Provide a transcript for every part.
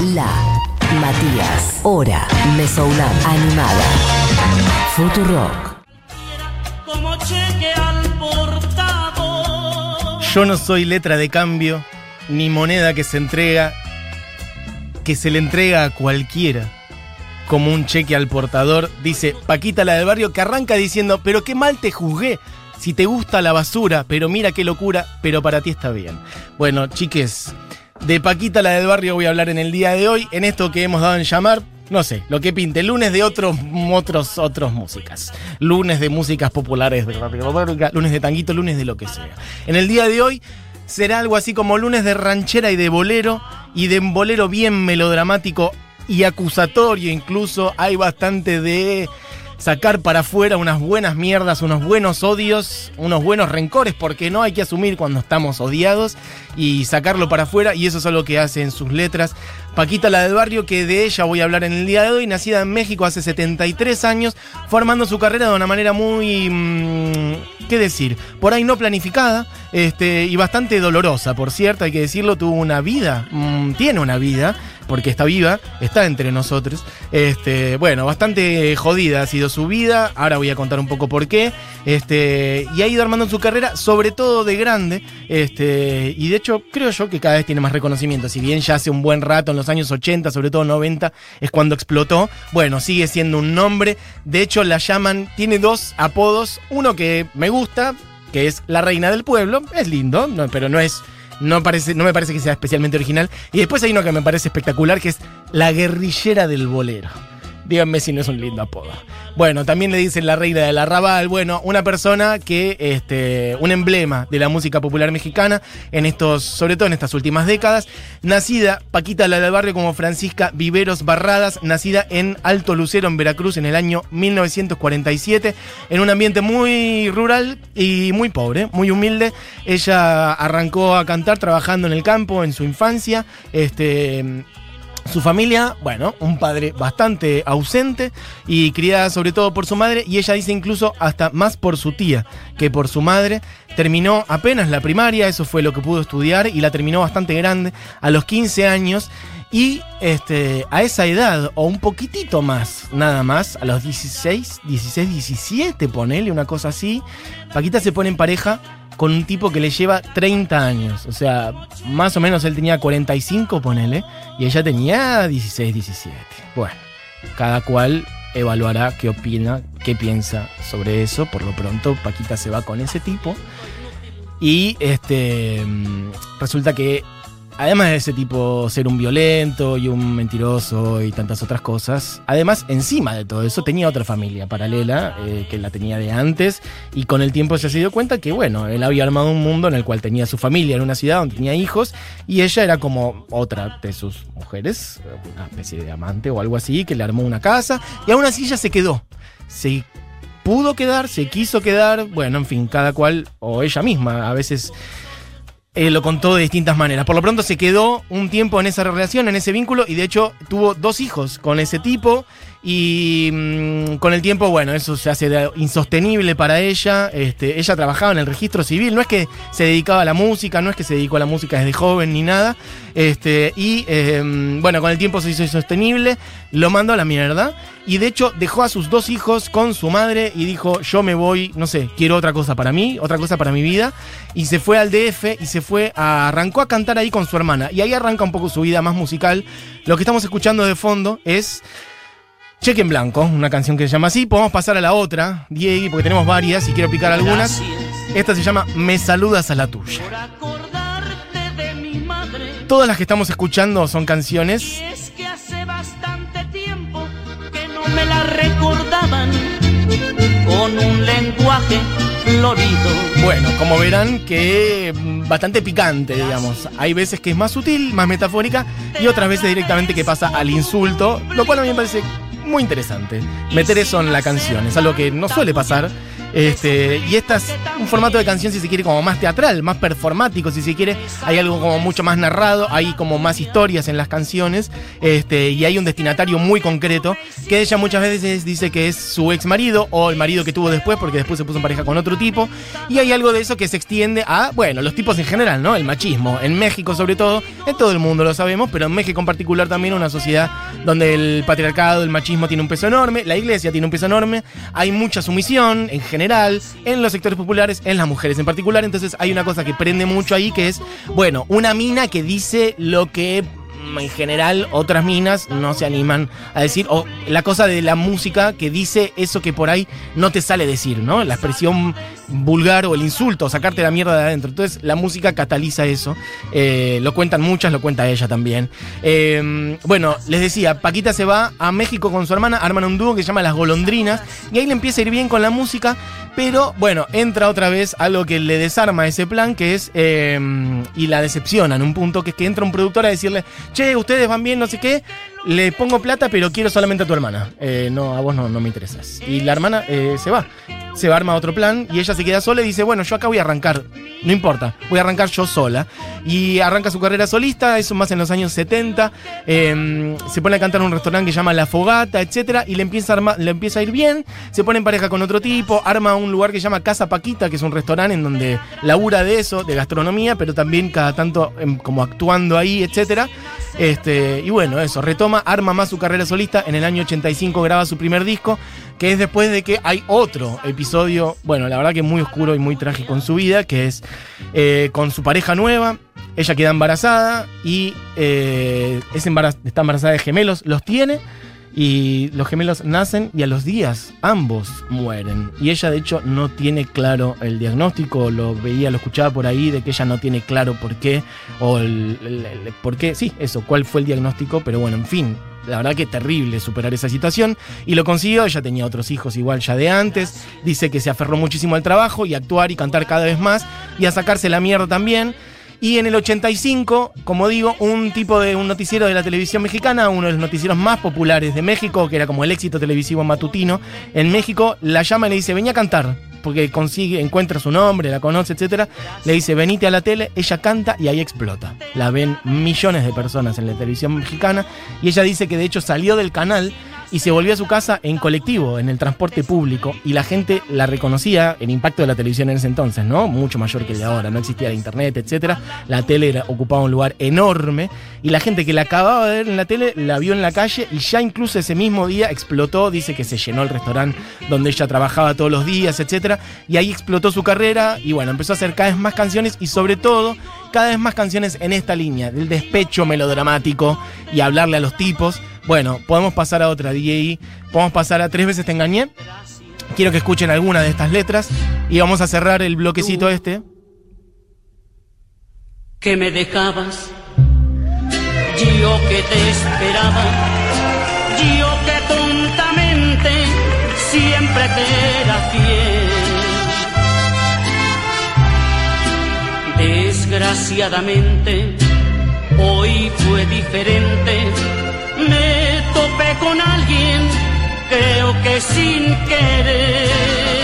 La, Matías, Hora, Mesounam, Animada, Futurock. como cheque al portador. Yo no soy letra de cambio, ni moneda que se entrega, que se le entrega a cualquiera, como un cheque al portador, dice Paquita la del barrio, que arranca diciendo, pero qué mal te juzgué, si te gusta la basura, pero mira qué locura, pero para ti está bien. Bueno, chiques, de Paquita la del barrio voy a hablar en el día de hoy, en esto que hemos dado en llamar, no sé, lo que pinte, lunes de otros, otros, otros músicas, lunes de músicas populares de lunes de tanguito, lunes de lo que sea. En el día de hoy será algo así como lunes de ranchera y de bolero, y de bolero bien melodramático y acusatorio incluso, hay bastante de sacar para afuera unas buenas mierdas, unos buenos odios, unos buenos rencores, porque no hay que asumir cuando estamos odiados y sacarlo para afuera, y eso es algo que hace en sus letras. Paquita la del barrio, que de ella voy a hablar en el día de hoy, nacida en México hace 73 años, formando su carrera de una manera muy... mmm, ¿Qué decir? Por ahí no planificada este, y bastante dolorosa, por cierto, hay que decirlo, tuvo una vida, mm, tiene una vida, porque está viva, está entre nosotros. Este, bueno, bastante jodida ha sido su vida, ahora voy a contar un poco por qué. Este, y ha ido armando su carrera, sobre todo de grande, este, y de hecho creo yo que cada vez tiene más reconocimiento, si bien ya hace un buen rato, en los años 80, sobre todo 90, es cuando explotó, bueno, sigue siendo un nombre, de hecho la llaman, tiene dos apodos, uno que me gusta, que es la reina del pueblo, es lindo, no, pero no es no, parece, no me parece que sea especialmente original. Y después hay uno que me parece espectacular, que es la guerrillera del bolero. Díganme si no es un lindo apodo. Bueno, también le dicen la reina del arrabal. Bueno, una persona que, este, un emblema de la música popular mexicana en estos, sobre todo en estas últimas décadas. Nacida, Paquita la del barrio como Francisca Viveros Barradas, nacida en Alto Lucero, en Veracruz, en el año 1947, en un ambiente muy rural y muy pobre, muy humilde. Ella arrancó a cantar trabajando en el campo en su infancia. Este, su familia, bueno, un padre bastante ausente y criada sobre todo por su madre y ella dice incluso hasta más por su tía que por su madre. Terminó apenas la primaria, eso fue lo que pudo estudiar y la terminó bastante grande, a los 15 años. Y este, a esa edad, o un poquitito más, nada más, a los 16, 16, 17, ponele una cosa así, Paquita se pone en pareja con un tipo que le lleva 30 años. O sea, más o menos él tenía 45, ponele, y ella tenía 16, 17. Bueno, cada cual evaluará qué opina, qué piensa sobre eso. Por lo pronto, Paquita se va con ese tipo. Y este resulta que además de ese tipo ser un violento y un mentiroso y tantas otras cosas, además encima de todo eso tenía otra familia paralela eh, que la tenía de antes y con el tiempo se ha dio cuenta que bueno, él había armado un mundo en el cual tenía su familia en una ciudad donde tenía hijos y ella era como otra de sus mujeres, una especie de amante o algo así, que le armó una casa y aún así ella se quedó. Se pudo quedar, se quiso quedar, bueno, en fin, cada cual o ella misma a veces eh, lo contó de distintas maneras. Por lo pronto se quedó un tiempo en esa relación, en ese vínculo, y de hecho tuvo dos hijos con ese tipo. Y mm, con el tiempo, bueno, eso se hace insostenible para ella. Este, ella trabajaba en el registro civil, no es que se dedicaba a la música, no es que se dedicó a la música desde joven ni nada. Este, y eh, bueno, con el tiempo se hizo insostenible, lo mandó a la mierda. Y de hecho dejó a sus dos hijos con su madre y dijo, yo me voy, no sé, quiero otra cosa para mí, otra cosa para mi vida. Y se fue al DF y se fue a, arrancó a cantar ahí con su hermana. Y ahí arranca un poco su vida más musical. Lo que estamos escuchando de fondo es Cheque en Blanco, una canción que se llama así. Podemos pasar a la otra, Diego, porque tenemos varias y quiero picar algunas. Esta se llama Me saludas a la tuya. Todas las que estamos escuchando son canciones es que hace bastante tiempo que no me la recordaban con un lenguaje florido. Bueno, como verán que mm, bastante picante, digamos. Hay veces que es más sutil, más metafórica, y otras veces directamente que pasa al insulto, lo cual a mí me parece muy interesante. Meter eso en la canción, es algo que no suele pasar Este, y esta es un formato de canción, si se quiere, como más teatral, más performático, si se quiere. Hay algo como mucho más narrado, hay como más historias en las canciones, este, y hay un destinatario muy concreto, que ella muchas veces dice que es su ex marido o el marido que tuvo después, porque después se puso en pareja con otro tipo. Y hay algo de eso que se extiende a, bueno, los tipos en general, ¿no? El machismo. En México, sobre todo, en todo el mundo lo sabemos, pero en México en particular también una sociedad donde el patriarcado, el machismo tiene un peso enorme, la iglesia tiene un peso enorme, hay mucha sumisión en general, en los sectores populares, en las mujeres en particular, entonces hay una cosa que prende mucho ahí que es, bueno, una mina que dice lo que en general otras minas no se animan a decir, o la cosa de la música que dice eso que por ahí no te sale decir, ¿no? La expresión vulgar o el insulto, sacarte la mierda de adentro. Entonces la música cataliza eso. Eh, lo cuentan muchas, lo cuenta ella también. Eh, bueno, les decía, Paquita se va a México con su hermana, arman un dúo que se llama Las Golondrinas, y ahí le empieza a ir bien con la música, pero bueno, entra otra vez algo que le desarma ese plan, que es, eh, y la decepciona en un punto, que es que entra un productor a decirle, che, ustedes van bien, no sé qué, le pongo plata, pero quiero solamente a tu hermana. no, a vos no, no me interesas. Y la hermana se va se va a armar otro plan y ella se queda sola y dice, bueno, yo acá voy a arrancar, no importa, voy a arrancar yo sola. Y arranca su carrera solista, eso más en los años 70, em, se pone a cantar en un restaurante que se llama La Fogata, etc. Y le empieza, a le empieza a ir bien, se pone en pareja con otro tipo, arma un lugar que se llama Casa Paquita, que es un restaurante en donde labura de eso, de gastronomía, pero también cada tanto em, como actuando ahí, etc. Este, y bueno, eso, retoma, arma más su carrera solista, en el año 85 graba su primer disco, que es después de que hay otro episodio, bueno, la verdad que muy oscuro y muy trágico en su vida, que es eh, con su pareja nueva, ella queda embarazada y eh, es está embarazada de gemelos, los tiene y los gemelos nacen y a los días ambos mueren. Y ella de hecho no tiene claro el diagnóstico, lo veía, lo escuchaba por ahí, de que ella no tiene claro por qué, o el, por qué, sí, eso, cuál fue el diagnóstico, pero bueno, en fin, la verdad que terrible superar esa situación. Y lo consiguió, ella tenía otros hijos igual ya de antes. Dice que se aferró muchísimo al trabajo y a actuar y cantar cada vez más y a sacarse la mierda también. Y en el 85, como digo, un tipo de un noticiero de la televisión mexicana, uno de los noticieros más populares de México, que era como el éxito televisivo matutino en México, la llama y le dice, venía a cantar porque consigue, encuentra su nombre, la conoce, etcétera, le dice, venite a la tele, ella canta y ahí explota. La ven millones de personas en la televisión mexicana y ella dice que de hecho salió del canal y se volvió a su casa en colectivo, en el transporte público, y la gente la reconocía, el impacto de la televisión en ese entonces, ¿no? Mucho mayor que el de ahora, no existía internet, etcétera. La tele ocupaba un lugar enorme, y la gente que la acababa de ver en la tele la vio en la calle, y ya incluso ese mismo día explotó, dice que se llenó el restaurante donde ella trabajaba todos los días, etcétera, y ahí explotó su carrera, y bueno, empezó a hacer cada vez más canciones, y sobre todo, cada vez más canciones en esta línea, del despecho melodramático, y hablarle a los tipos, bueno, podemos pasar a otra, DJ. Podemos pasar a Tres veces te engañé. Quiero que escuchen alguna de estas letras. Y vamos a cerrar el bloquecito este. Que me dejabas, yo que te esperaba, yo que tontamente siempre te era fiel. Desgraciadamente, hoy fue diferente me topé con alguien, creo que sin querer.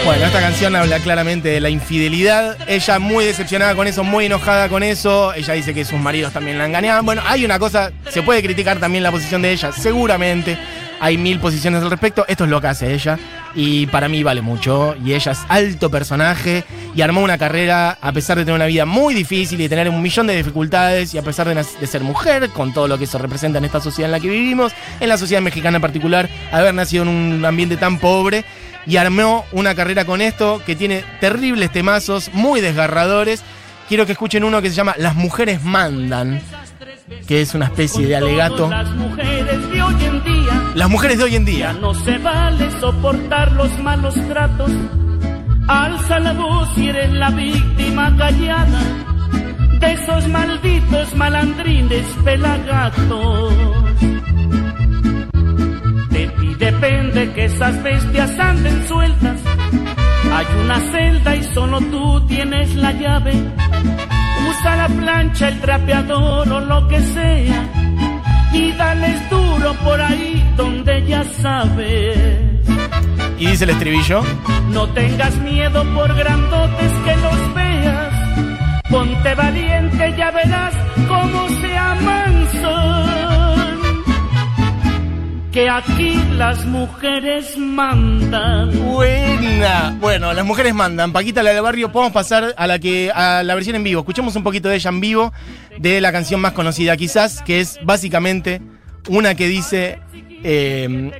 Bueno, esta canción habla claramente de la infidelidad. Ella muy decepcionada con eso, muy enojada con eso. Ella dice que sus maridos también la engañaban. Bueno, hay una cosa, se puede criticar también la posición de ella, seguramente. Hay mil posiciones al respecto. Esto es lo que hace ella. Y para mí vale mucho. Y ella es alto personaje. Y armó una carrera a pesar de tener una vida muy difícil y tener un millón de dificultades. Y a pesar de, de ser mujer, con todo lo que eso representa en esta sociedad en la que vivimos. En la sociedad mexicana en particular. Haber nacido en un ambiente tan pobre. Y armó una carrera con esto que tiene terribles temazos, muy desgarradores. Quiero que escuchen uno que se llama Las mujeres mandan que es una especie de alegato. Las mujeres de hoy en día. Ya no se vale soportar los malos tratos. Alza la voz y eres la víctima callada de esos malditos malandrines pelagatos. De ti depende que esas bestias anden sueltas. Hay una celda y solo tú tienes la llave Usa la plancha, el trapeador o lo que sea. Y dales duro por ahí donde ya sabes. Y dice el estribillo. No tengas miedo por grandotes que los veas. Ponte valiente, ya verás cómo Que aquí las mujeres mandan. Buena. Bueno, las mujeres mandan. Paquita, la del barrio, podemos pasar a la que a la versión en vivo. Escuchemos un poquito de ella en vivo, de la canción más conocida quizás, que es básicamente una que dice eh,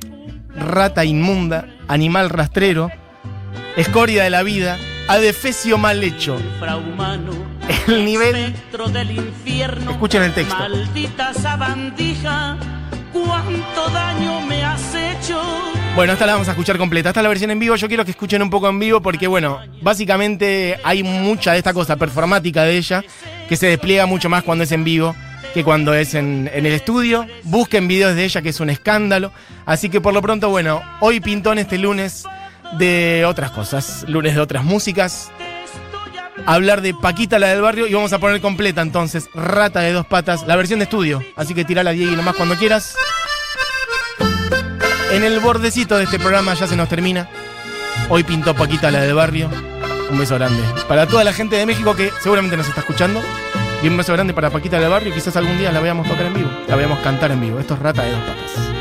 rata inmunda, animal rastrero, escoria de la vida, adefesio mal hecho. El nivel-. Escuchen el texto. Maldita sabandija. Cuánto daño me has hecho. Bueno, esta la vamos a escuchar completa. Esta es la versión en vivo. Yo quiero que escuchen un poco en vivo porque, bueno, básicamente hay mucha de esta cosa performática de ella que se despliega mucho más cuando es en vivo que cuando es en, en el estudio. Busquen videos de ella, que es un escándalo. Así que por lo pronto, bueno, hoy pintó en este lunes de otras cosas, lunes de otras músicas. Hablar de Paquita, la del barrio, y vamos a poner completa entonces, Rata de dos patas, la versión de estudio. Así que tirala, Diego, nomás cuando quieras. En el bordecito de este programa ya se nos termina. Hoy pintó Paquita la del barrio. Un beso grande. Para toda la gente de México que seguramente nos está escuchando. Y un beso grande para Paquita del barrio. Quizás algún día la veamos tocar en vivo. La veamos cantar en vivo. Esto es Rata de dos patas.